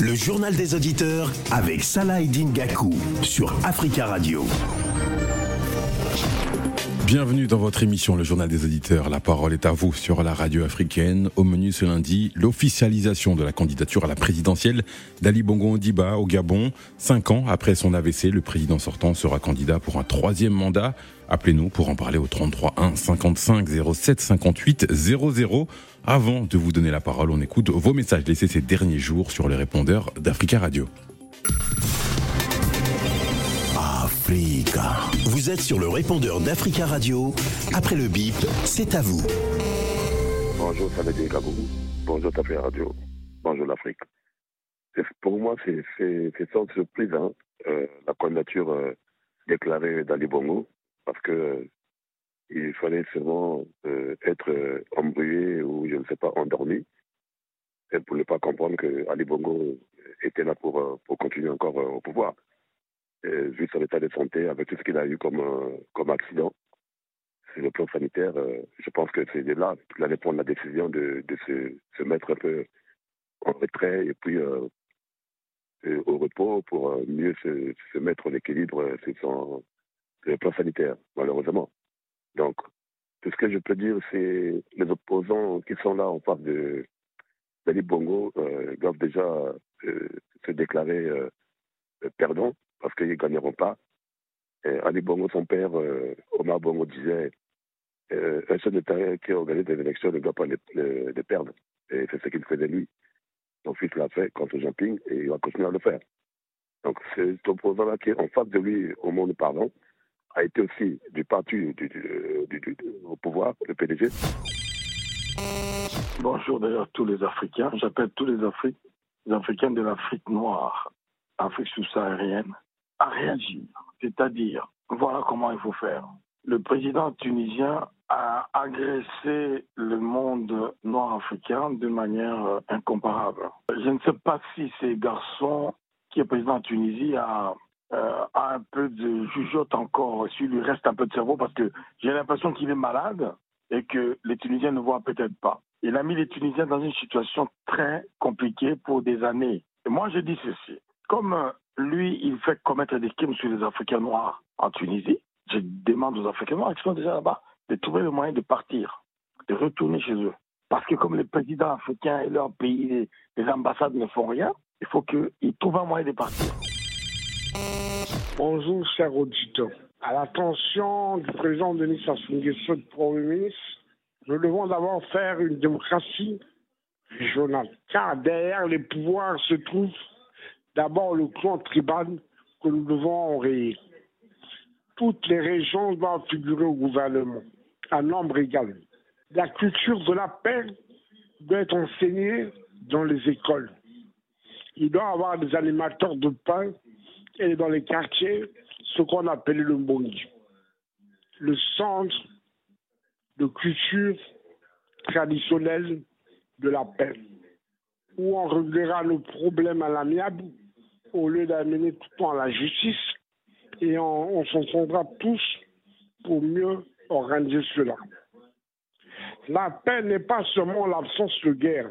Le journal des auditeurs avec Salah Gakou sur Africa Radio. Bienvenue dans votre émission Le Journal des Auditeurs. La parole est à vous sur la radio africaine. Au menu ce lundi, l'officialisation de la candidature à la présidentielle d'Ali Bongo Ondiba au Gabon. Cinq ans après son AVC, le président sortant sera candidat pour un troisième mandat. Appelez-nous pour en parler au 33 1 55 07 58 00. Avant de vous donner la parole, on écoute vos messages laissés ces derniers jours sur les répondeurs d'Africa Radio. Vous êtes sur le répondeur d'Africa Radio. Après le bip, c'est à vous. Bonjour, dire Gabou. Bonjour, Africa Radio. Bonjour, l'Afrique. Pour moi, c'est sans surprise, hein, euh, la candidature euh, déclarée d'Ali Bongo, parce que euh, il fallait seulement être embrouillé ou, je ne sais pas, endormi, et pour ne pas comprendre que Ali Bongo était là pour, pour continuer encore au pouvoir vu son état de santé, avec tout ce qu'il a eu comme, euh, comme accident sur le plan sanitaire, euh, je pense que c'est de là qu'il allait prendre la décision de, de se, se, mettre un peu en retrait et puis euh, au repos pour mieux se, se mettre en équilibre sur, son, le plan sanitaire, malheureusement. Donc, tout ce que je peux dire, c'est les opposants qui sont là en face de d'Ali Bongo doivent déjà se déclarer perdants parce qu'ils ne gagneront pas. Ali Bongo, son père, euh, Omar Bongo, disait euh, un chef d'État qui organise des élections ne doit pas les, perdre. Et c'est ce qu'il de lui. Son fils l'a fait contre Jean Ping et il va continuer à le faire. Donc, cet opposant-là qui est en face de lui, au monde parlant, a été aussi du parti du, au pouvoir, le PDG. Bonjour d'ailleurs tous les Africains. J'appelle tous les, les Africains de l'Afrique noire, Afrique subsaharienne, à réagir. C'est-à-dire, voilà comment il faut faire. Le président tunisien a agressé le monde nord-africain de manière euh, incomparable. Je ne sais pas si ces garçons qui est président de Tunisie a, euh, a un peu de jugeote encore, s'il lui reste un peu de cerveau, parce que j'ai l'impression qu'il est malade et que les Tunisiens ne voient peut-être pas. Il a mis les Tunisiens dans une situation très compliquée pour des années. Et moi, je dis ceci. Comme euh, lui, il fait commettre des crimes sur les Africains noirs en Tunisie. Je demande aux Africains noirs qui sont déjà là-bas de trouver le moyen de partir, de retourner chez eux. Parce que comme les présidents africains et leurs pays, les, ambassades ne font rien, il faut qu'ils trouvent un moyen de partir. Bonjour, cher auditeur. À l'attention du président Denis Sassou Nguesso, Premier ministre, nous devons d'abord faire une démocratie régionale. Car derrière les pouvoirs se trouvent d'abord le clan tribal que nous devons enrayer. Toutes les régions doivent figurer au gouvernement, à nombre égal. La culture de la paix doit être enseignée dans les écoles. Il doit y avoir des animateurs de pain et dans les quartiers, ce qu'on appelle le mbongi, le centre de culture traditionnelle de la paix, où on réglera le problème à l'amiable au lieu d'amener tout le temps à la justice et on, s'entendra tous pour mieux organiser cela. La paix n'est pas seulement l'absence de guerre,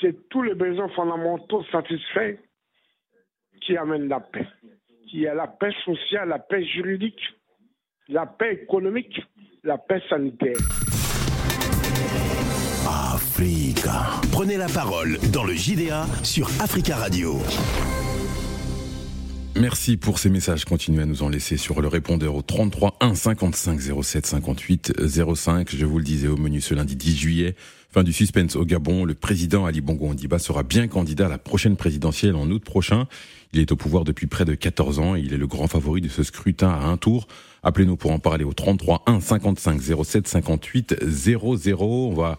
c'est tous les besoins fondamentaux satisfaits qui amènent la paix. Il y a la paix sociale, la paix juridique, la paix économique, la paix sanitaire. Prenez la parole dans le JDA sur Africa Radio. Merci pour ces messages. Continuez à nous en laisser sur le répondeur au 33 1 55 07 58 05. Je vous le disais au menu ce lundi 10 juillet. Fin du suspense au Gabon. Le président Ali Bongo Ondiba sera bien candidat à la prochaine présidentielle en août prochain. Il est au pouvoir depuis près de 14 ans et il est le grand favori de ce scrutin à un tour. Appelez-nous pour en parler au 33 1 55 07 58 00. On va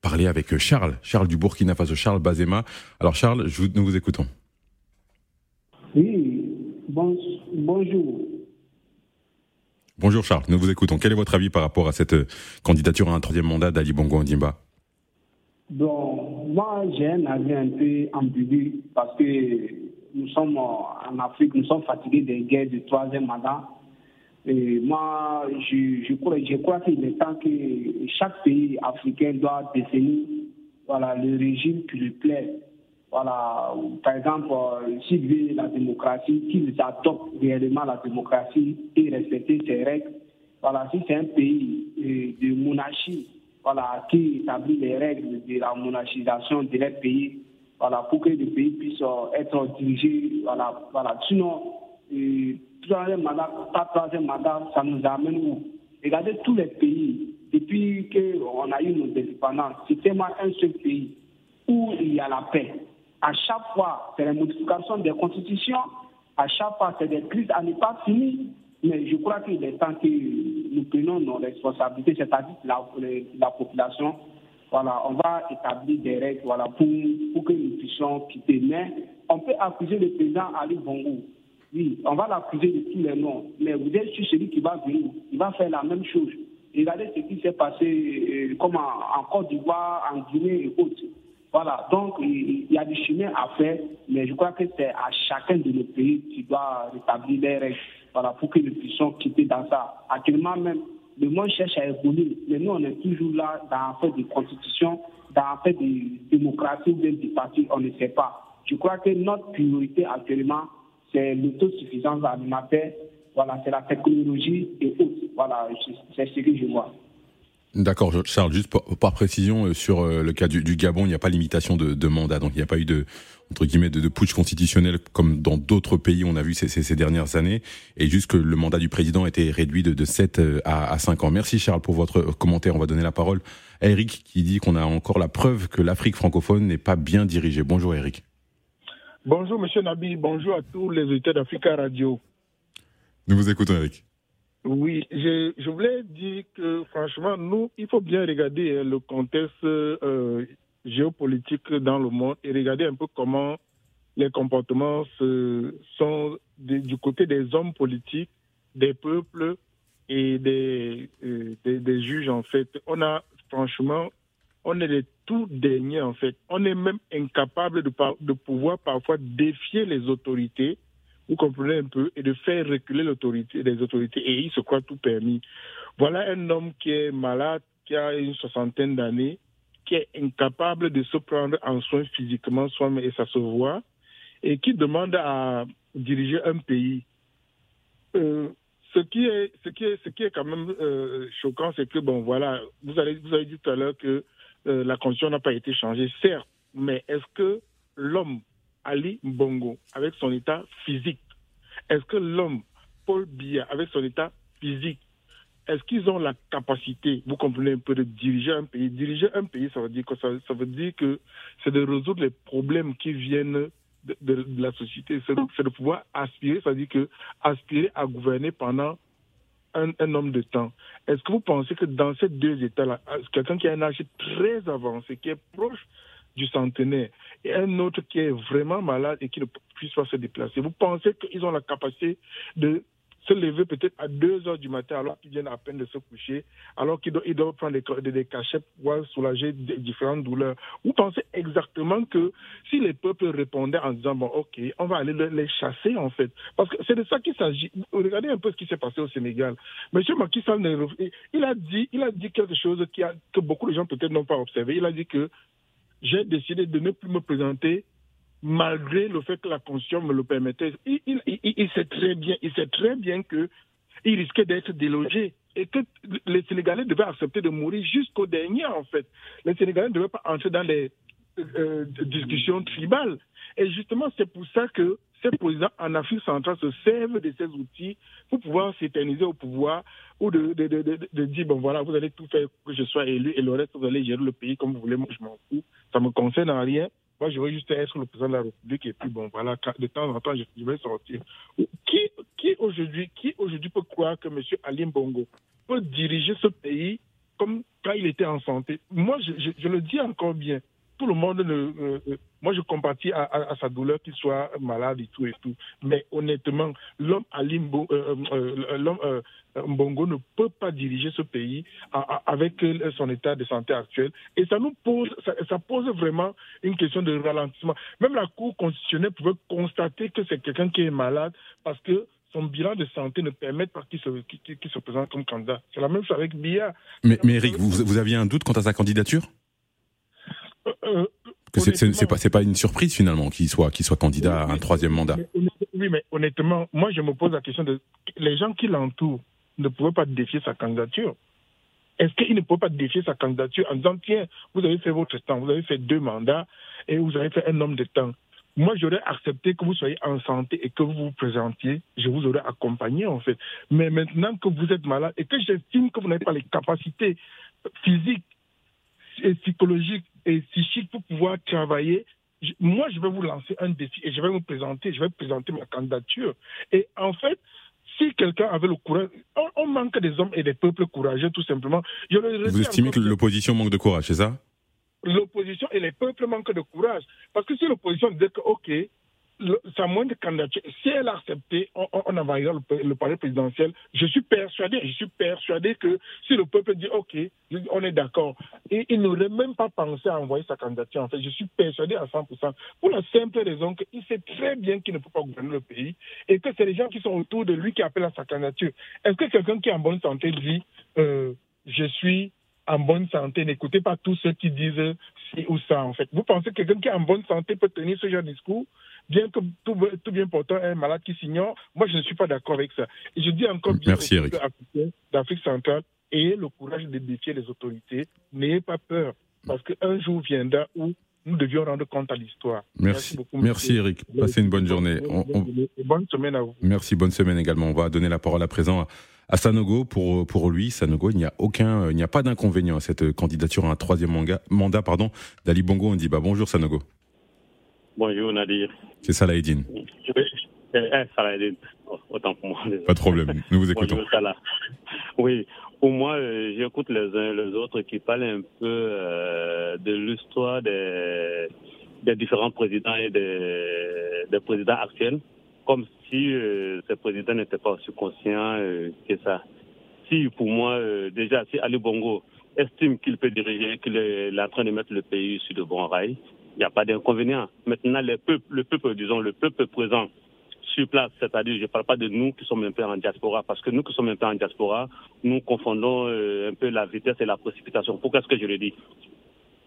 parler avec Charles, Charles du Burkina Faso, Charles Bazema. Alors Charles, je nous vous écoutons. Oui, bonjour. Bonjour Charles, nous vous écoutons. Quel est votre avis par rapport à cette candidature à un troisième mandat d'Ali Bongo Ondimba? Bon, moi j'ai un avis un peu ambigu parce que nous sommes en Afrique, nous sommes fatigués des guerres du troisième mandat. Moi, je, je crois, je crois qu'il est temps que chaque pays africain doit définir voilà, le régime qui lui plaît. voilà, par exemple, s'il veut la démocratie, qu'ils adoptent réellement la démocratie et respecter ses règles. Voilà, si c'est un pays de monarchie, voilà, qui établit les règles de la monarchisation de leur pays, voilà, pour que le pays puisse être dirigé, voilà, voilà. Sinon, euh, troisième mandat, troisième mandat, ça nous amène où? Regardez tous les pays, depuis qu'on a eu nos indépendances, c'est tellement un seul pays où il y a la paix. À chaque fois, c'est la modification des constitutions, à chaque fois, c'est des crises à ne pas finir. Mais je crois qu'il est temps que nous prenions nos responsabilités, c'est-à-dire la, la population. Voilà, on va établir des règles pour, pour que nous puissions quitter. Mais on peut accuser le président Ali Bongo oui, on va l'accuser de tous les noms, mais vous êtes sur celui qui va venir, il va faire la même chose. Regardez ce qui s'est passé euh, en, Côte d'Ivoire, en Guinée et autres. Voilà, donc il, y a du chemin à faire, mais je crois que c'est à chacun de nos pays qui doit rétablir les règles voilà, pour que nous puissions quitter dans ça. Actuellement même, le monde cherche à évoluer, mais nous on est toujours là dans un fait de constitution, dans un fait de démocratie, des partis, on ne sait pas. Je crois que notre priorité actuellement, c'est l'autosuffisance alimentaire, voilà, c'est la technologie et autres. Voilà, c'est ce que je vois. D'accord, Charles, juste par, précision, euh, sur euh, le cas du, Gabon, il n'y a pas limitation de, mandat, donc il n'y a pas eu de, entre guillemets, de, de putsch constitutionnel comme dans d'autres pays on a vu ces, dernières années, et juste que le mandat du président été réduit de, de 7 euh, à, à 5 ans. Merci Charles pour votre commentaire, on va donner la parole à Eric qui dit qu'on a encore la preuve que l'Afrique francophone n'est pas bien dirigée. Bonjour Eric. Bonjour, Monsieur Nabi. Bonjour à tous les auditeurs d'Africa Radio. Nous vous écoutons, Eric. Oui, je, voulais dire que franchement, nous, il faut bien regarder hein, le contexte euh, géopolitique dans le monde et regarder un peu comment les comportements sont du côté des hommes politiques, des peuples et des, euh, des, des, juges, en fait. On a franchement on est les tout derniers en fait. On est même incapable de, pouvoir parfois défier les autorités, vous comprenez un peu, et de faire reculer les autorités, et il se croit tout permis. Voilà un homme qui est malade, qui a une soixantaine d'années, qui est incapable de se prendre en soin physiquement soi et ça se voit, et qui demande à diriger un pays. Euh, ce qui est, ce qui est, ce qui est quand même euh, choquant, c'est que bon, voilà, vous vous avez dit tout à l'heure que euh, la condition n'a pas été changée, certes, mais est-ce que l'homme, Ali Bongo, avec son état physique, est-ce que l'homme, Paul Biya, avec son état physique, est-ce qu'ils ont la capacité, vous comprenez un peu, de diriger un pays? Diriger un pays, ça veut dire que ça, veut dire que c'est de résoudre les problèmes qui viennent de, la société, c'est de, de, pouvoir aspirer, ça veut dire que aspirer à gouverner pendant un, homme de temps. Est-ce que vous pensez que dans ces deux états-là, quelqu'un qui a un âge très avancé, qui est proche du centenaire, et un autre qui est vraiment malade et qui ne puisse pas se déplacer, vous pensez qu'ils ont la capacité de se lever peut-être à 2 heures du matin alors qu'ils viennent à peine de se coucher, alors qu'ils doivent, prendre des, des, cachets pour soulager différentes douleurs. Vous pensez exactement que si les peuples répondaient en disant, bon, ok, on va aller les chasser en fait, parce que c'est de ça qu'il s'agit. Regardez un peu ce qui s'est passé au Sénégal. Monsieur Macky Sall, il a dit, il a dit quelque chose qui a, que beaucoup de gens peut-être n'ont pas observé. Il a dit que j'ai décidé de ne plus me présenter malgré le fait que la Constitution me le permettait. Il, il, il, sait très bien, il sait très bien que il risquait d'être délogé et que les Sénégalais devaient accepter de mourir jusqu'au dernier, en fait. Les Sénégalais ne devaient pas entrer dans les euh, discussions tribales. Et justement, c'est pour ça que ces présidents en Afrique centrale se servent de ces outils pour pouvoir s'éterniser au pouvoir ou de, de, de, de, dire, bon voilà, vous allez tout faire pour que je sois élu et le reste, vous allez gérer le pays comme vous voulez, moi je m'en fous, ça me concerne en rien. Moi, je veux juste être le président de la République et puis bon, voilà, de temps en temps, je, vais sortir. Qui, qui aujourd'hui, qui aujourd'hui peut croire que M. Alim Bongo peut diriger ce pays comme quand il était en santé? Moi, je le dis encore bien tout le monde ne. Euh, euh, moi, je compatis à, sa douleur qu'il soit malade et tout et tout. Mais honnêtement, l'homme Alimbo, euh, l'homme Mbongo ne peut pas diriger ce pays avec son état de santé actuel. Et ça nous pose, ça, pose vraiment une question de ralentissement. Même la Cour constitutionnelle pouvait constater que c'est quelqu'un qui est malade parce que son bilan de santé ne permet pas qu'il se, se, présente comme candidat. C'est la même chose avec Bia. Mais, mais Eric, vous, vous aviez un doute quant à sa candidature? Que c'est pas, pas une surprise finalement qu'il soit, candidat à un troisième mandat. oui, mais honnêtement, moi je me pose la question de les gens qui l'entourent ne pouvaient pas défier sa candidature. Est-ce qu'il ne peut pas défier sa candidature en disant tiens, vous avez fait votre temps, vous avez fait deux mandats et vous avez fait un nombre de temps. Moi, j'aurais accepté que vous soyez en santé et que vous vous présentiez. Je vous aurais accompagné, en fait. Mais maintenant que vous êtes malade et que j'estime que vous n'avez pas les capacités physiques, et psychologiques et psychiques pour pouvoir travailler, moi, je vais vous lancer un défi et je vais me présenter, je vais présenter ma candidature. Et en fait, si quelqu'un avait le courage, on, manque des hommes et des peuples courageux, tout simplement. Vous estimez que l'opposition manque de courage, c'est ça? L'opposition et les peuples manquent de courage. Parce que si l'opposition disait que, OK, sa moindre candidature, si elle a accepté, on, on le, palais présidentiel. Je suis persuadé, je suis persuadé que si le peuple dit OK, on est d'accord, et il n'aurait même pas pensé à envoyer sa candidature. En fait, je suis persuadé à 100%, pour la simple raison qu'il sait très bien qu'il ne peut pas gouverner le pays et que c'est les gens qui sont autour de lui qui appellent à sa candidature. Est-ce que quelqu'un qui est en bonne santé dit euh, je suis en bonne santé? N'écoutez pas tous ceux qui disent ci ou ça, en fait. Vous pensez que quelqu'un qui est en bonne santé peut tenir ce genre de discours, bien que tout, tout bien portant un malade qui s'ignore Moi, je ne suis pas d'accord avec ça. Et je dis encore bien Merci, Eric. d'Afrique centrale, ayez le courage de défier les autorités. N'ayez pas peur, parce qu'un jour viendra où nous devions rendre compte à l'histoire. Merci, beaucoup. Merci Eric. Passez une bonne journée. bonne semaine à vous. Merci, bonne semaine également. On va donner la parole à présent à Sanogo, pour, pour lui, Sanogo, il n'y a aucun, il n'y a pas d'inconvénient à cette candidature à un troisième mandat, mandat pardon, d'Ali Bongo. On dit bah bonjour Sanogo. Bonjour Nadir. C'est Salah Eddine. Eh, Salah Eddine, autant pour moi. Pas de problème, nous vous écoutons. Bonjour Salah. Oui, pour moi, euh, j'écoute les uns et les autres qui parlent un peu euh, de l'histoire des, des différents présidents et des, des présidents actuels comme si euh, ce président n'était pas aussi conscient euh, que ça. Si, pour moi, déjà, si Ali Bongo estime qu'il peut diriger, qu'il est, en train de mettre le pays sur de bons rails, il n'y a pas d'inconvénient. Maintenant, le peuple, le peuple, disons, le peuple présent sur place, c'est-à-dire, je ne parle pas de nous qui sommes un peu en diaspora, parce que nous qui sommes un peu en diaspora, nous confondons un peu la vitesse et la précipitation. Pourquoi est-ce que je le dis?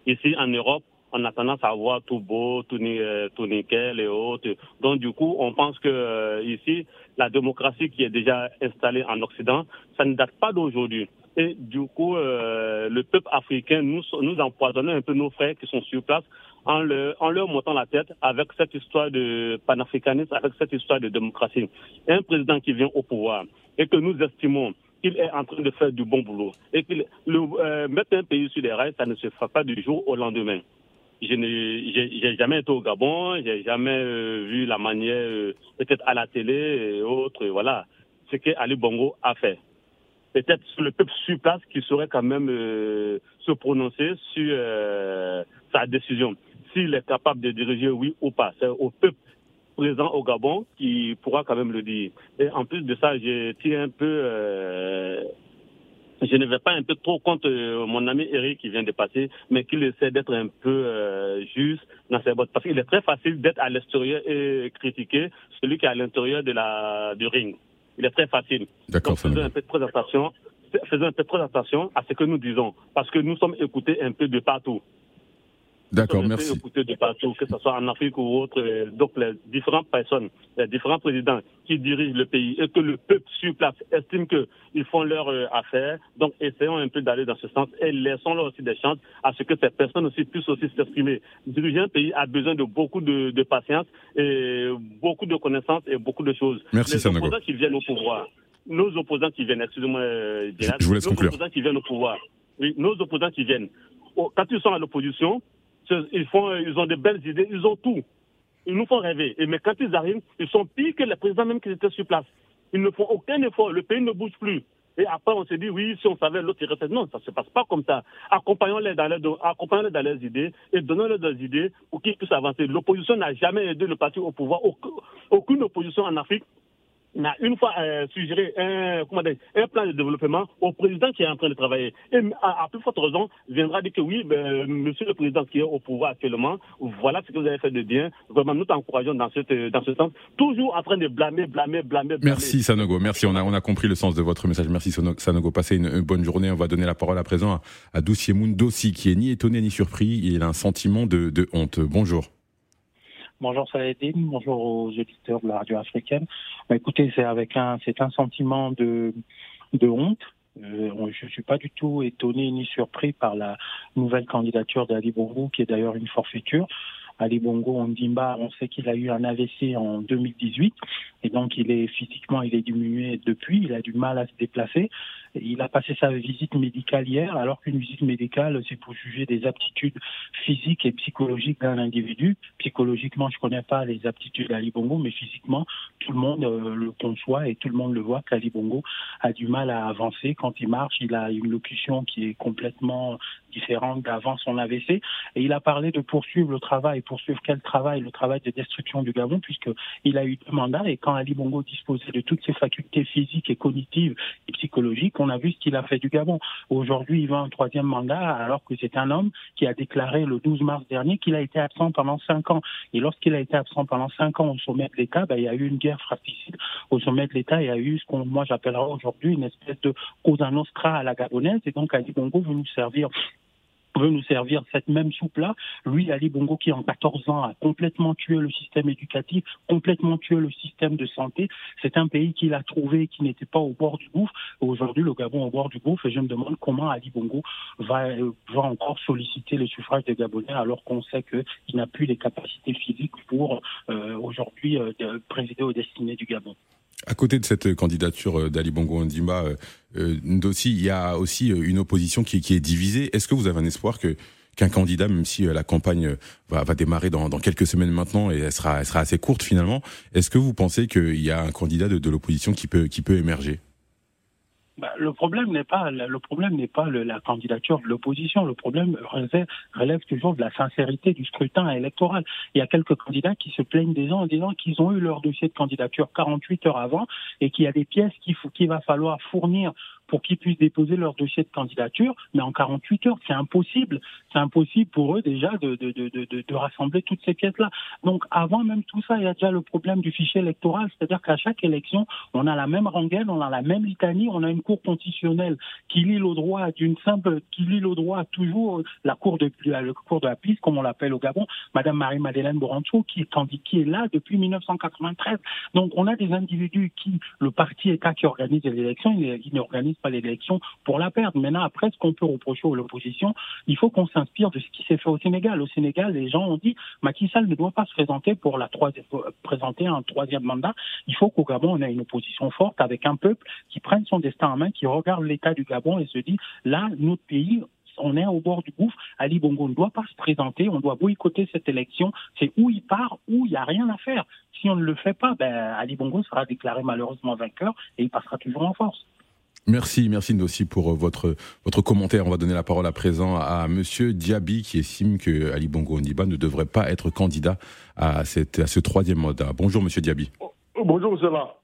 Ici, en Europe, on a tendance à voir tout beau, tout, euh, tout nickel et autres. Donc du coup, on pense que euh, ici, la démocratie qui est déjà installée en Occident, ça ne date pas d'aujourd'hui. Et du coup, euh, le peuple africain, nous, nous empoisonnons un peu nos frères qui sont sur place en, le, en leur montant la tête avec cette histoire de panafricanisme, avec cette histoire de démocratie. un président qui vient au pouvoir et que nous estimons qu'il est en train de faire du bon boulot et qu'il mettre un pays sur les rails, ça ne se fera pas du jour au lendemain je n'ai jamais été au Gabon, j'ai jamais euh, vu la manière, euh, peut-être à la télé et autres, voilà, ce que Ali Bongo a fait. Peut-être le peuple sur place qui saurait quand même euh, se prononcer sur sa décision, s'il est capable de diriger oui ou pas. C'est au peuple présent au Gabon qui pourra quand même le dire. Et en plus de ça, j'ai tiré un peu je ne vais pas un peu trop contre euh, mon ami Eric qui vient de passer, mais qu'il essaie d'être un peu euh, juste dans ses bottes. Parce qu'il est très facile d'être à l'extérieur et critiquer celui qui est à l'intérieur de la du ring. Il est très facile. D'accord. Faisons un peu très attention. Faisons un peu très attention à ce que nous disons, parce que nous sommes écoutés un peu de partout. D'accord, merci. de partout, que ce soit en Afrique ou autre. Euh, donc, les différentes personnes, les différents présidents qui dirigent le pays et que le peuple sur place estime qu'ils font leur euh, affaire. Donc, essayons un peu d'aller dans ce sens et laissons-leur aussi des chances à ce que ces personnes aussi puissent aussi s'exprimer. Diriger un pays a besoin de beaucoup de, patience et beaucoup de connaissances et beaucoup de choses. Merci, Les opposants qui viennent au pouvoir, nos opposants qui viennent, excusez-moi, euh, je, vous laisse nos opposants qui viennent au pouvoir, oui, nos opposants qui viennent, quand ils sont à l'opposition, ils, font, ils ont de belles idées, ils ont tout. Ils nous font rêver. Et mais quand ils arrivent, ils sont pires que les présidents même qui étaient sur place. Ils ne font aucun effort. Le pays ne bouge plus. Et après, on se dit, oui, si on savait l'autre irait Non, ça ne se passe pas comme ça. Accompagnons-les dans, dans leurs idées et donnons-leur des idées pour qu'ils puissent avancer. L'opposition n'a jamais aidé le parti au pouvoir. Aucune opposition en Afrique n'a une fois euh, suggéré un, comment un plan de développement au président qui est en train de travailler. Et à, plus forte raison, viendra dire que oui, ben, monsieur le président qui est au pouvoir actuellement, voilà ce que vous avez fait de bien. Vraiment, nous t'encourageons dans, cette, dans ce sens. Toujours en train de blâmer, blâmer, blâmer. Merci Sanogo, merci. On a, on a compris le sens de votre message. Merci Sanogo. Passez une, bonne journée. On va donner la parole à présent à, à Douciemoun Dossi, qui est ni étonné ni surpris. Il a un sentiment de, de honte. Bonjour. Bonjour Saladin, bonjour aux auditeurs de la radio africaine. Bah, écoutez, c'est avec un, c'est un sentiment de, de honte. Euh, je ne suis pas du tout étonné ni surpris par la nouvelle candidature d'Ali Bongo, qui est d'ailleurs une forfaiture. Ali Bongo Ondimba, on sait qu'il a eu un AVC en 2018 et donc il est physiquement il est diminué depuis, il a du mal à se déplacer. Il a passé sa visite médicale hier, alors qu'une visite médicale, c'est pour juger des aptitudes physiques et psychologiques d'un individu. Psychologiquement, je connais pas les aptitudes d'Ali Bongo, mais physiquement, tout le monde euh, le conçoit et tout le monde le voit qu'Ali Bongo a du mal à avancer. Quand il marche, il a une locution qui est complètement différente d'avant son AVC. Et il a parlé de poursuivre le travail. Poursuivre quel travail? Le travail de destruction du Gabon, puisqu'il a eu deux mandats. Et quand Ali Bongo disposait de toutes ses facultés physiques et cognitives et psychologiques, on a vu ce qu'il a fait du Gabon. Aujourd'hui, il va un troisième mandat alors que c'est un homme qui a déclaré le 12 mars dernier qu'il a été absent pendant cinq ans. Et lorsqu'il a été absent pendant cinq ans au sommet de l'État, ben, il y a eu une guerre fratricide au sommet de l'État. Il y a eu ce qu'on, moi, j'appellerais aujourd'hui une espèce de Cosa Nostra à la gabonaise. Et donc, Ali Bongo veut nous servir veut nous servir cette même soupe-là. Lui, Ali Bongo, qui en 14 ans a complètement tué le système éducatif, complètement tué le système de santé. C'est un pays qu'il a trouvé qui n'était pas au bord du gouffre. Aujourd'hui, le Gabon est au bord du gouffre et je me demande comment Ali Bongo va, va encore solliciter le suffrage des Gabonais alors qu'on sait qu'il n'a plus les capacités physiques pour euh, aujourd'hui euh, présider aux destinées du Gabon. À côté de cette candidature euh, d'Ali Bongo Ndimba, euh, euh, Ndossi, il y a aussi une opposition qui, qui est divisée. Est-ce que vous avez un espoir que qu'un candidat, même si la campagne va, va démarrer dans, dans, quelques semaines maintenant et elle sera, elle sera assez courte finalement, est-ce que vous pensez qu'il y a un candidat de, de l'opposition qui peut, qui peut émerger? Bah, le problème n'est pas le problème n'est pas la candidature de l'opposition. Le problème relève, relève, toujours de la sincérité du scrutin électoral. Il y a quelques candidats qui se plaignent des gens en disant qu'ils ont eu leur dossier de candidature 48 heures avant et qu'il y a des pièces qu'il va falloir fournir pour qu'ils puissent déposer leur dossier de candidature, mais en 48 heures, c'est impossible. C'est impossible pour eux déjà de, de, de, de, de rassembler toutes ces pièces-là. Donc avant même tout ça, il y a déjà le problème du fichier électoral, c'est-à-dire qu'à chaque élection, on a la même rengaine, on a la même litanie, on a une cour constitutionnelle qui lit le droit d'une simple, qui lit le droit toujours la cour de la cour de la piste, comme on l'appelle au Gabon, Madame Marie-Madeleine Borancho, qui est qui est là depuis 1993. Donc on a des individus qui, le parti État qui organise les élections, il, il n'organise l'élection pour la perdre. Maintenant, après, ce qu'on peut reprocher à l'opposition, il faut qu'on s'inspire de ce qui s'est fait au Sénégal. Au Sénégal, les gens ont dit Macky Sall ne doit pas se présenter pour la troisième, présenter un troisième mandat. Il faut qu'au Gabon, on ait une opposition forte avec un peuple qui prenne son destin en main, qui regarde l'état du Gabon et se dit là, notre pays, on est au bord du gouffre. Ali Bongo ne doit pas se présenter, on doit boycotter cette élection. C'est où il part, où il n'y a rien à faire. Si on ne le fait pas, ben, Ali Bongo sera déclaré malheureusement vainqueur et il passera toujours en force. Merci, merci aussi pour euh, votre votre commentaire. On va donner la parole à présent à Monsieur Diaby qui estime que Ali Bongo Ondiba ne devrait pas être candidat à ce troisième mandat. Bonjour Monsieur Diaby. Oh, bonjour Zela.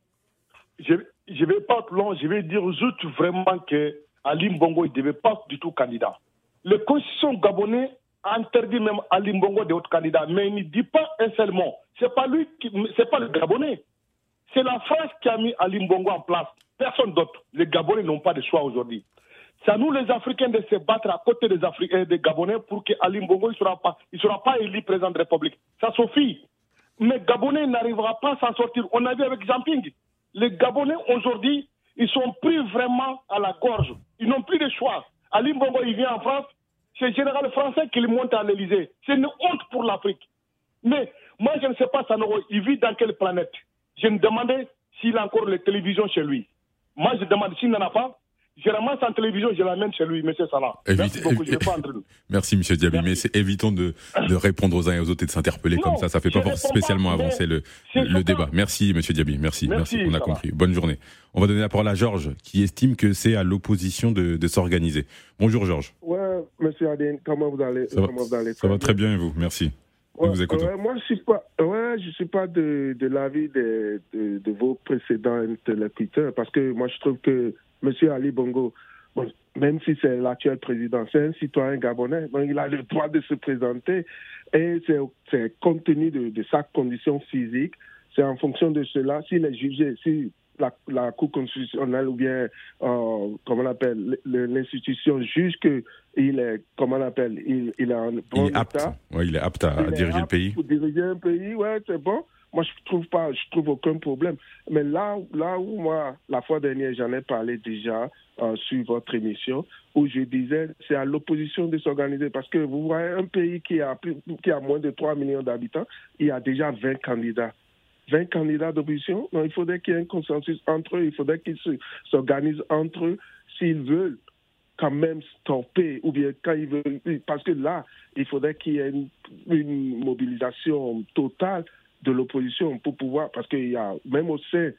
Je je vais pas long, je vais dire juste vraiment que Ali Bongo ne devait pas du tout candidat. Le constitution gabonais interdit même Ali Bongo d'être candidat, mais il ne dit pas un seul mot. C'est pas lui c'est pas le Gabonais. C'est la France qui a mis Ali Bongo en place. Personne d'autre. Les Gabonais n'ont pas de choix aujourd'hui. C'est à nous, les Africains, de se battre à côté des, des Gabonais pour que Ali Bongo ne sera pas, il sera pas élu président de la République. Ça suffit. Mais Gabonais n'arrivera pas à s'en sortir. On a vu avec Jamping. Les Gabonais, aujourd'hui, ils sont pris vraiment à la gorge. Ils n'ont plus de choix. Ali Bongo, il vient en France. C'est le général français qui le monte à l'Élysée. C'est une honte pour l'Afrique. Mais moi, je ne sais pas, Sanoro, il vit dans quelle planète? Je me demandais s'il a encore les télévisions chez lui. Moi, je demande s'il n'en a pas. Je ramasse en télévision, je l'amène chez lui, M. Salah. Merci beaucoup, je vais pas Merci, M. Diaby, mais évitons de, de, répondre aux uns et aux autres et de s'interpeller comme ça. Ça fait pas spécialement avancer le, le débat. Merci, M. Diaby. Merci, merci, on a compris. Bonne journée. On va donner la parole à Georges, qui estime que c'est à l'opposition de, de s'organiser. Bonjour, Georges. Ouais, M. Adine, comment vous allez? Ça, va, comment vous allez? ça va très bien et vous? Merci. Nous vous écoutons. Ouais, moi, je suis pas, ouais, je suis pas de, de l'avis de, de, de, vos précédents interlocuteurs parce que moi, je trouve que M. Ali Bongo, bon, même si c'est l'actuel président, c'est un citoyen gabonais, donc il a le droit de se présenter et c'est compte tenu de, de sa condition physique, c'est en fonction de cela, s'il est jugé, si la, la, Cour constitutionnelle ou bien, euh, comment on appelle, l'institution juge que il est, comment on appelle, il, il est en bon il est apte. état. Ouais, il est apte à Il diriger le pays. Pour diriger un pays, ouais, c'est bon. Moi, je trouve pas, je trouve aucun problème. Mais là, là où moi, la fois dernière, j'en ai parlé déjà euh, sur votre émission, où je disais, c'est à l'opposition de s'organiser. Parce que vous voyez un pays qui a, plus, qui a moins de 3 millions d'habitants, il y a déjà 20 candidats. 20 candidats d'opposition. Donc, il faudrait qu'il y ait un consensus entre eux. Il faudrait qu'ils se- s'organisent entre eux s'ils veulent quand même stopper ou bien quand ils veulent. Parce que là, il faudrait qu'il y ait une, mobilisation totale de l'opposition pour pouvoir. Parce qu'il y a, même au sein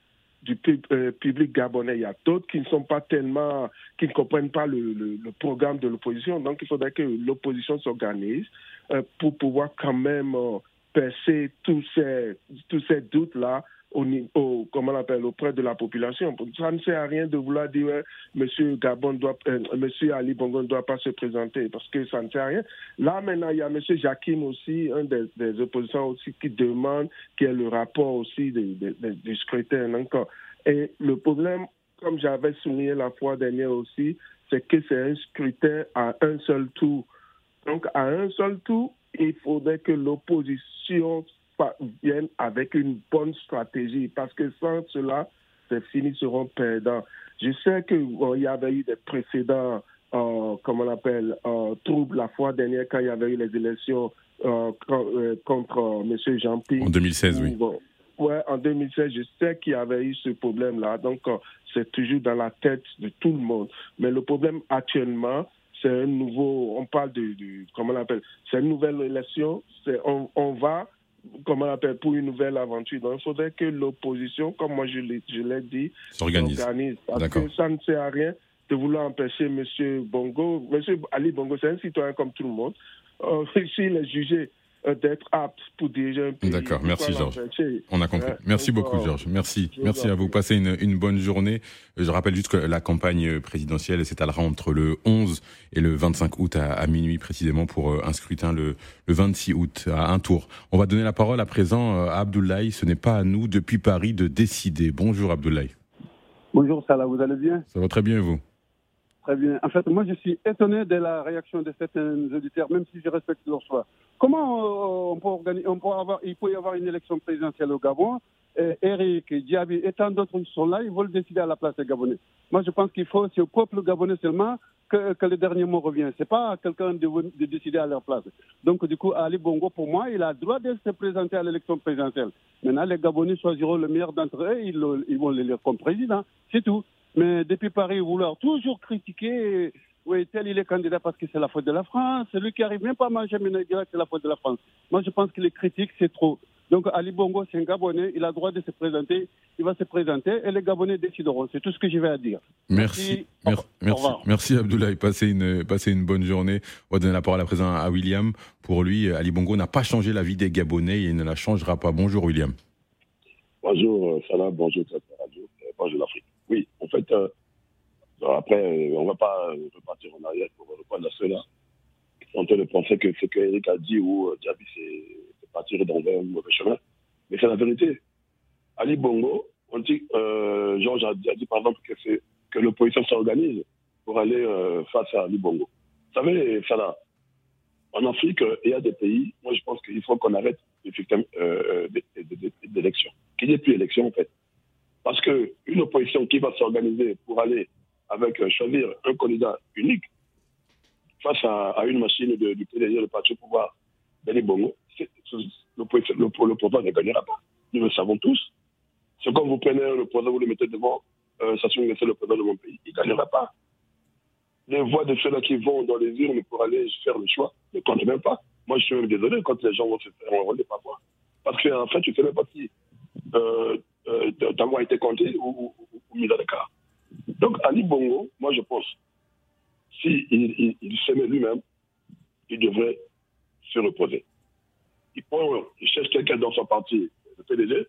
du euh, public gabonais, il y a d'autres qui ne sont pas tellement. qui ne comprennent pas le programme de l'opposition. Donc, il faudrait que l'opposition s'organise euh, pour pouvoir quand même. euh, percer tous ces, tous ces doutes-là au, au, comment on appelle, auprès de la population. Ça ne sert à rien de vouloir dire doit, euh, Monsieur Ali Bongo ne doit pas se présenter parce que ça ne sert à rien. Là maintenant, il y a Monsieur Jakim aussi, un des, opposants aussi, qui demande qu'il y ait le rapport aussi du scrutin encore. Et le problème, comme j'avais souligné la fois dernière aussi, c'est que c'est un scrutin à un seul tour. Donc, à un seul tour, il faudrait que l'opposition vienne avec une bonne stratégie, parce que sans cela, ces finis seront perdants. Je sais qu'il y avait eu des précédents, euh, comment on appelle, euh, troubles la fois dernière quand il y avait eu les élections euh, euh, contre M. Jean-Pierre. En 2016, oui. Bon, ouais, en 2016, je sais qu'il y avait eu ce problème-là. Donc, c'est toujours dans la tête de tout le monde. Mais le problème actuellement, c'est un nouveau, on parle de, de- comment on appelle, c'est une nouvelle élection, c'est, on, on va, comment on appelle, pour une nouvelle aventure. Donc, il faudrait que l'opposition, comme moi je l'ai, je l'ai dit, S'organise. Parce D'accord. que ça ne sert à rien de vouloir empêcher M. Bongo. M. Ali Bongo, c'est un citoyen comme tout le monde. Euh, S'il est jugé d'être apte pour diriger un pays. D'accord, merci Georges. On a compris. Ouais, Merci beaucoup euh, Georges. Merci. Merci à vous. Passez une, une bonne journée. Je rappelle juste que la campagne présidentielle s'étalera entre le 11 et le 25 août à, à minuit précisément pour euh, un scrutin le, le 26 août à un tour. On va donner la parole à présent euh, à Abdoulaye. Ce n'est pas à nous depuis Paris de décider. Bonjour Abdoulaye. Bonjour Salah, vous allez bien? Ça va très bien et vous? Très bien. En fait, moi je suis étonné de la réaction de certains auditeurs, même si je respecte leur choix. Comment euh, on peut organiser, on peut avoir, il peut y avoir une élection présidentielle au Gabon et Eric, Diaby et tant d'autres sont là, ils veulent décider à la place des Gabonais. Moi je pense qu'il faut, c'est au peuple gabonais seulement que, que le dernier mot revient. C'est pas à quelqu'un de, de décider à leur place. Donc du coup, Ali Bongo, pour moi, il a le droit de se présenter à l'élection présidentielle. Maintenant, les Gabonais choisiront le meilleur d'entre eux, ils, le- ils vont l'élire comme président. C'est tout. Mais depuis Paris, vouloir toujours critiquer, oui, tel il est candidat parce que c'est la faute de la France, celui qui arrive même pas à manger Ménégira, c'est la faute de la France. Moi, je pense que les critiques, c'est trop. Donc, Ali Bongo, c'est un Gabonais, il a le droit de se présenter, il va se présenter et les Gabonais décideront. C'est tout ce que j'ai à dire. Merci. Merci, merci, Abdoulaye. Passez une, passez une bonne journée. On va donner la parole à présent à William. Pour lui, Ali Bongo n'a pas changé la vie des Gabonais et il ne la changera pas. Bonjour William. Bonjour euh, Salah, bonjour Tata Radio, euh, bonjour l'Afrique. Oui, en fait, euh, après, euh, on ne va pas euh, repartir en arrière pour reprendre à ceux-là qui sont en train de penser que ce que Eric a dit ou euh, Diaby, c'est partir dans un mauvais chemin. Mais c'est la vérité. Ali Bongo, on dit, euh, Georges a, dit- par exemple que, que l'opposition s'organise pour aller euh, face à Ali Bongo. Vous savez, Salah, en Afrique, euh, il y a des pays, moi je pense qu'il faut qu'on arrête euh, d- d- d- d'élection. Qu'il n'y ait plus d'élection en fait. Parce qu'une opposition qui va s'organiser pour aller avec choisir un candidat unique face à, une machine de, du PDG, le parti au pouvoir Bongo, c'est- c'est- l'opposition- le, le pouvoir ne gagnera pas. Nous le savons tous. C'est comme vous prenez le président, vous le mettez devant euh, Sassou Nguesso, le président de mon pays, il ne gagnera pas. Les voix de ceux-là qui vont dans les urnes pour aller faire le choix ne comptent même pas. Moi, je suis même désolé quand les gens vont se faire enrôler par moi. Parce qu'en fait, tu ne sais même voix a été comptée ou, ou, ou mise à l'écart. Donc, Ali Bongo, moi, je pense, s'il si il, il, s'aimait lui-même, il devrait se reposer. il, prend, il cherche quelqu'un dans son parti, le PDG,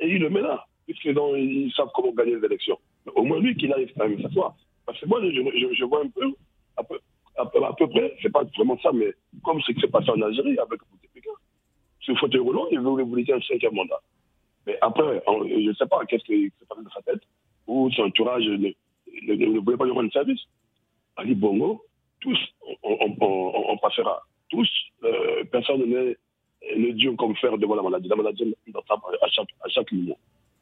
et il le met là, puisque ils savent comment gagner les élections. Au moins lui qu'il arrive à s'asseoir. Parce que moi, je, vois un peu, à peu, à peu, à près, c'est pas vraiment ça, mais comme ce qui s'est passé en Algérie avec Bouteflika. Sur fauteuil roulant, il voulait, voulait un cinquième mandat. Mais après, je ne sais pas qu'est-ce qui s'est passé dans sa tête, ou son entourage ne, ne, ne, voulait pas lui rendre service. Ali Bongo, tous, on, on, on, on passera. Tous, euh, personne n'est le Dieu comme faire devant la maladie. La maladie à chaque, à chaque moment.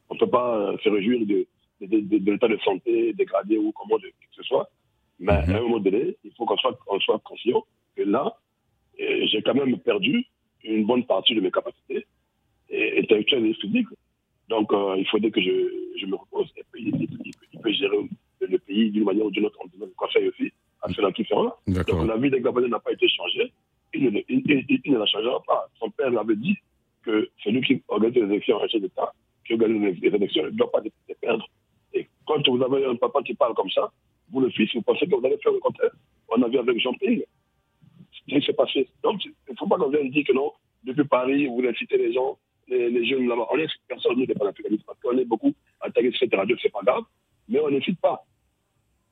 On ne peut pas euh, se réjouir de, de, de, de l'état de santé dégradé ou comment de, que ce soit. Mais à un moment donné, il faut qu'on soit, on soit conscient que là, euh, j'ai quand même perdu une bonne partie de mes capacités intellectuelles et physiques. Donc, euh, il faudrait que je, je me repose. Et puis, il, il, il peut gérer pays d'une manière ou d'une autre. On le conseil aussi à cela qui là. Donc, la vie des Gabonais n'a pas été changée. Il ne, il, il, il ne la changera pas. Son père l'avait dit que celui qui organise les élections en chef d'État, qui organise les élections, ne doit pas les perdre. Et quand vous avez un papa qui parle comme ça, vous le fils, vous pensez que vous allez faire le contraire? On a vu avec Jean-Pierre ce qui s'est passé. Donc, il ne faut pas qu'on vienne dire que non, depuis Paris, vous incitez les gens, les, les jeunes là-bas. On laisse personne, nous, des panafricanistes, parce qu'on est beaucoup attaqués, etc. Donc, c'est pas grave, mais on n'incite pas.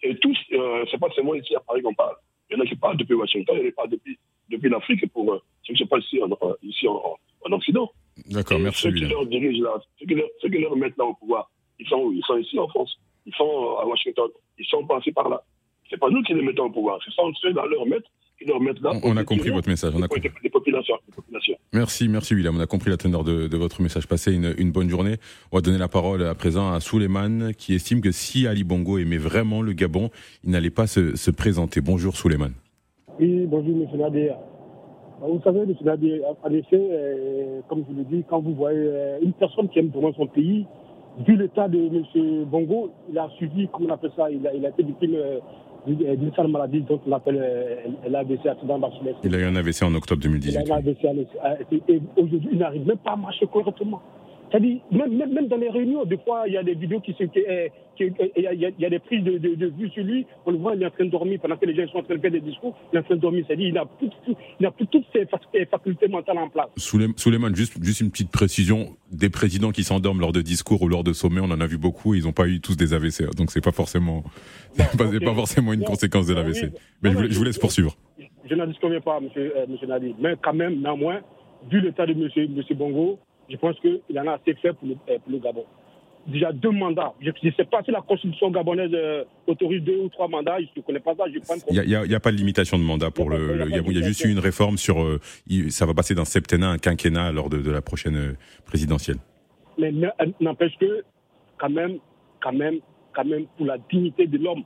Et tous, euh, c'est pas seulement ici à Paris qu'on parle. Il y en a qui parlent depuis Washington, il y en a qui parlent depuis, depuis l'Afrique pour euh, ce qui se passe ici en, ici en, en Occident. D'accord, merci. Ceux qui leur dirigent là, ceux qui leur, ceux qui leur mettent là au pouvoir, ils sont où? Ils sont ici en France. Ils sont à Washington. Ils sont passés par là. C'est pas nous qui les mettons au pouvoir. C'est ceux là leur qui leur mettent là. On a compris votre message. On a compris. Des populations, des populations. Merci, merci William. On a compris la teneur de, votre message. Passez une, bonne journée. On va donner la parole à présent à Souleymane qui estime que si Ali Bongo aimait vraiment le Gabon, il n'allait pas se, se présenter. Bonjour Souleymane. Oui, bonjour M. Nadir. Vous savez, M. Nadir, en effet, euh, comme je le dis, quand vous voyez euh, une personne qui aime vraiment son pays, vu l'état de M. Bongo, il a suivi, comment on appelle ça, il a, il a été victime euh, d'une seule maladie dont on appelle euh, l'AVC, accident vasculaire. Il a eu un AVC en octobre 2018. Il a eu un AVC et aujourd'hui, il n'arrive même pas à marcher correctement. C'est-à-dire, même, même, même, dans les réunions, des fois, il y a des vidéos qui se. Qui, qui, il, y a, il y a des prises de, de, de vue sur lui. On le voit, il est en train de dormir pendant que les gens sont en train de faire des discours. Il est en train de dormir. C'est-à-dire, il n'a plus, plus toutes ses facultés mentales en place. Souleymane, juste, juste une petite précision. Des présidents qui s'endorment lors de discours ou lors de sommets, on en a vu beaucoup. Ils n'ont pas eu tous des AVC. Donc, c'est pas forcément, bon, pas, okay. pas forcément une conséquence de l'AVC. Oui, Mais non, je, vous, je, vous, laisse poursuivre. Je n'en disconviens pas, monsieur, euh, monsieur Nadi. Mais quand même, néanmoins, vu l'état de monsieur, monsieur Bongo, je pense qu'il en a assez fait pour le, pour le Gabon. Déjà deux mandats. Je ne sais pas si la constitution gabonaise euh, autorise deux ou trois mandats. Je ne connais pas ça. Il n'y a, a, a, pas de limitation de mandat pour le, le Gabon. Il y a juste eu une réforme sur. Euh, ça va passer d'un septennat à un quinquennat lors de, de la prochaine euh, présidentielle. Mais n'empêche que, quand même, quand même, quand même, pour la dignité de l'homme,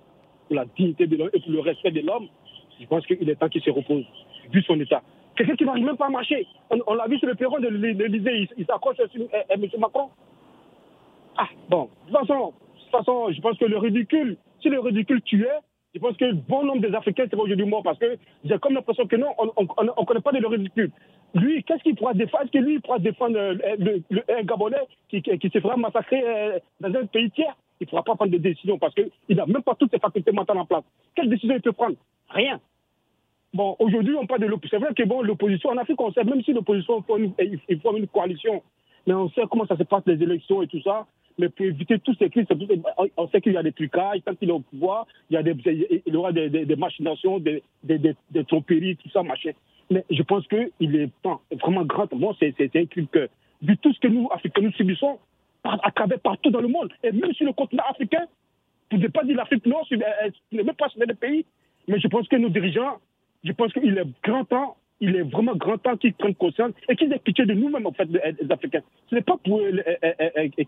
pour la dignité de l'homme et pour le respect de l'homme, je pense qu'il est temps qu'il se repose, vu son état. Quelqu'un qui n'arrive même pas à marcher. On, l'a vu sur le perron de l'Elysée, il, il s'accroche sur euh, euh, M. Macron. Ah, bon, de toute façon, de toute façon, je pense que le ridicule, si le ridicule tuait, je pense que bon nombre des Africains seraient aujourd'hui morts parce que j'ai comme l'impression que non, on ne connaît pas de le ridicule. Lui, qu'est-ce qu'il pourra défendre? Est-ce que lui pourra défendre le, un Gabonais qui, se fera massacrer euh, dans un pays tiers? Il ne pourra pas prendre des décisions parce qu'il n'a même pas toutes ses facultés mentales en place. Quelle décision il peut prendre? Rien. Bon, aujourd'hui, on parle de l'opposition. C'est vrai que bon, l'opposition, en Afrique, on sait, même si l'opposition forme, forme une coalition, mais on sait comment ça se passe, les élections et tout ça. Mais pour éviter tous ces crises, on sait qu'il y a des trucages, quand il est au pouvoir, il y, a des, aura des, machinations, des, tromperies, tout ça, machin. Mais je pense qu'il est temps, vraiment grand. C'est un truc que, vu tout ce que nous, Africains, nous subissons, à travers partout dans le monde, et même sur le continent africain, pour ne pas dire l'Afrique Nord, n'est même pas sur les pays, mais je pense que nos dirigeants, je pense qu'il est grand temps, il est vraiment grand temps qu'ils prennent conscience et qu'ils aient pitié de nous-mêmes, en fait, les Africains. Ce n'est pas pour eux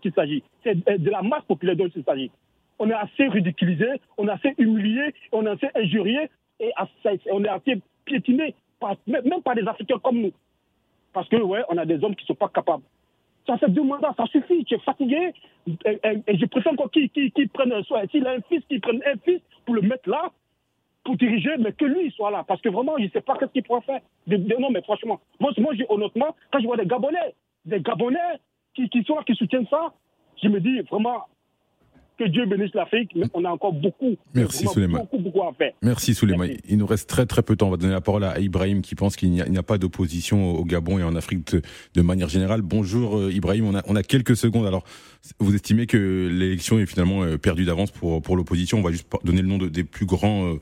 qu'il s'agit, c'est de la masse populaire dont il s'agit. On est assez ridiculisé, on est assez humilié, on est assez injurié et on est assez piétiné, même par des Africains comme nous. Parce que, ouais, on a des hommes qui ne sont pas capables. Ça fait deux mandats, ça suffit, tu es fatigué. Et, et, et je préfère qu'ils qu qu prennent soin. S'il a un fils, qu'il prenne un fils pour le mettre là, pour diriger, mais que lui soit là. Parce que vraiment, il ne sait pas ce qu'il pourra faire. Non, mais franchement, moi, moi honnêtement, quand je vois des Gabonais, des Gabonais qui, qui sont là, qui soutiennent ça, je me dis vraiment, que Dieu bénisse l'Afrique, mais on a encore beaucoup, Merci, beaucoup, beaucoup à faire. Merci Souleymane. Il nous reste très très peu de temps. On va donner la parole à Ibrahim qui pense qu'il n'y a, pas d'opposition au Gabon et en Afrique de, de manière générale. Bonjour euh, Ibrahim, on a, on a quelques secondes. Alors, vous estimez que l'élection est finalement euh, perdue d'avance pour, pour l'opposition? On va juste donner le nom de, des plus grands euh,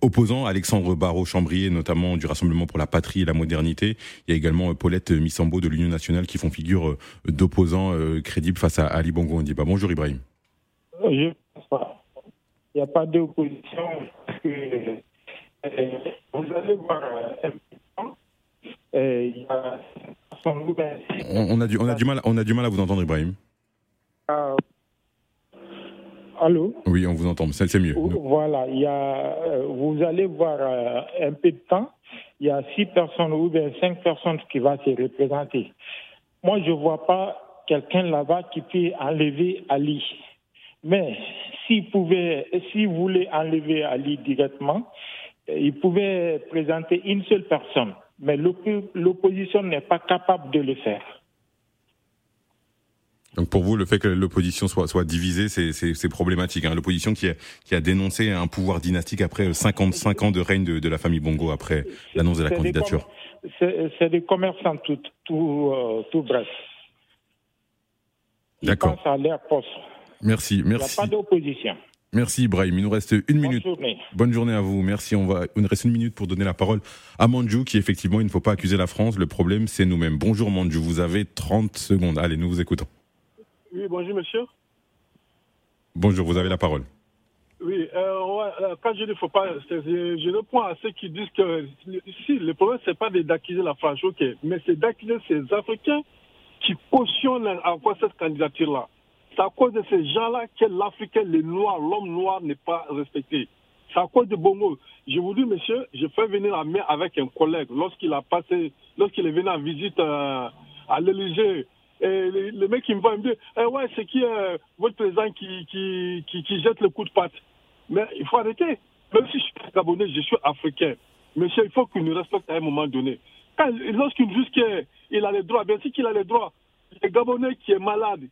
opposants. Alexandre Barrault-Chambrier, notamment du Rassemblement pour la Patrie et la Modernité. Il y a également Paulette Missambo de l'Union Nationale qui font figure d'opposants crédibles face à Ali Bongo Ondiba. Bonjour Ibrahim. Je pense pas. Il n'y a pas d'opposition. Euh, vous allez voir euh, un euh, il y a son on, on, a du, on, a du mal, on a du mal à vous entendre, Ibrahim. Euh, allô? Oui, on vous entend, c'est mieux. Voilà, il y a, vous allez voir un peu de temps, il y a six personnes ou bien cinq personnes qui vont se représenter. Moi, je ne vois pas quelqu'un là-bas qui peut enlever Ali. Mais s'il pouvait, s'il voulait enlever Ali directement, il pouvait présenter une seule personne. Mais l'opposition n'est pas capable de le faire. Donc pour vous, le fait que l'opposition soit, soit divisée, c'est problématique. Hein. L'opposition qui a, qui a dénoncé un pouvoir dynastique après 55 ans de règne de, la famille Bongo, après l'annonce de la candidature. C'est des commerçants tout, tout, euh, tout bref. À poste. Merci, merci. Il n'y a pas d'opposition. Merci Ibrahim. Il nous reste une minute. Bonne journée. Bonne journée à vous. Merci. On va, il nous reste une minute pour donner la parole à Manjou, qui effectivement, il ne faut pas accuser la France. Le problème, c'est nous-mêmes. Bonjour Manjou. Vous avez 30 secondes. Allez, nous vous écoutons. Oui, bonjour monsieur. Bonjour, vous avez la parole. Oui, euh, euh quand je dis faut pas, je, je réponds à ceux qui disent que si le problème c'est pas d'accuser la France, ok, mais c'est d'accuser ces Africains qui cautionnent encore cette candidature-là. C'est à cause de ces gens-là que l'Africain, le noir, l'homme noir n'est pas respecté. C'est à cause de Bongo. Je vous dis, monsieur, je fais venir la main avec un collègue lorsqu'il a passé, lorsqu'il est venu en visite euh, à l'Élysée. Et le, mec, il me il me dit, eh ouais, c'est qui euh, votre président qui, jette le coup de patte? Mais il faut arrêter. Même si je suis gabonais, je suis africain. Monsieur, il faut qu'il nous respecte à un moment donné. Lorsqu'il juge qu'il a les droits, bien sûr qu'il a les droits. Le Gabonais qui est malade,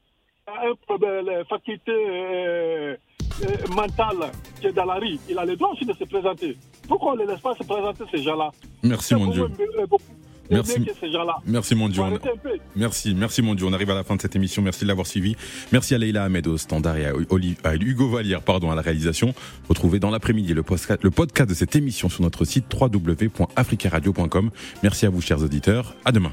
un problème, la faculté euh, euh, mentale qui est dans la rue, il a le droit aussi de se présenter. Pourquoi on ne les laisse pas se présenter, ces gens-là? Merci, mon Dieu. Merci, merci mon Dieu. Merci, merci mon Dieu. On arrive à la fin de cette émission. Merci de l'avoir suivi. Merci à Leila Ahmed au standard et à, Hugo Vallière pardon, à la réalisation. Retrouvez dans l'après-midi le podcast, le podcast de cette émission sur notre site www.africaradio.com. Merci à vous, chers auditeurs. À demain.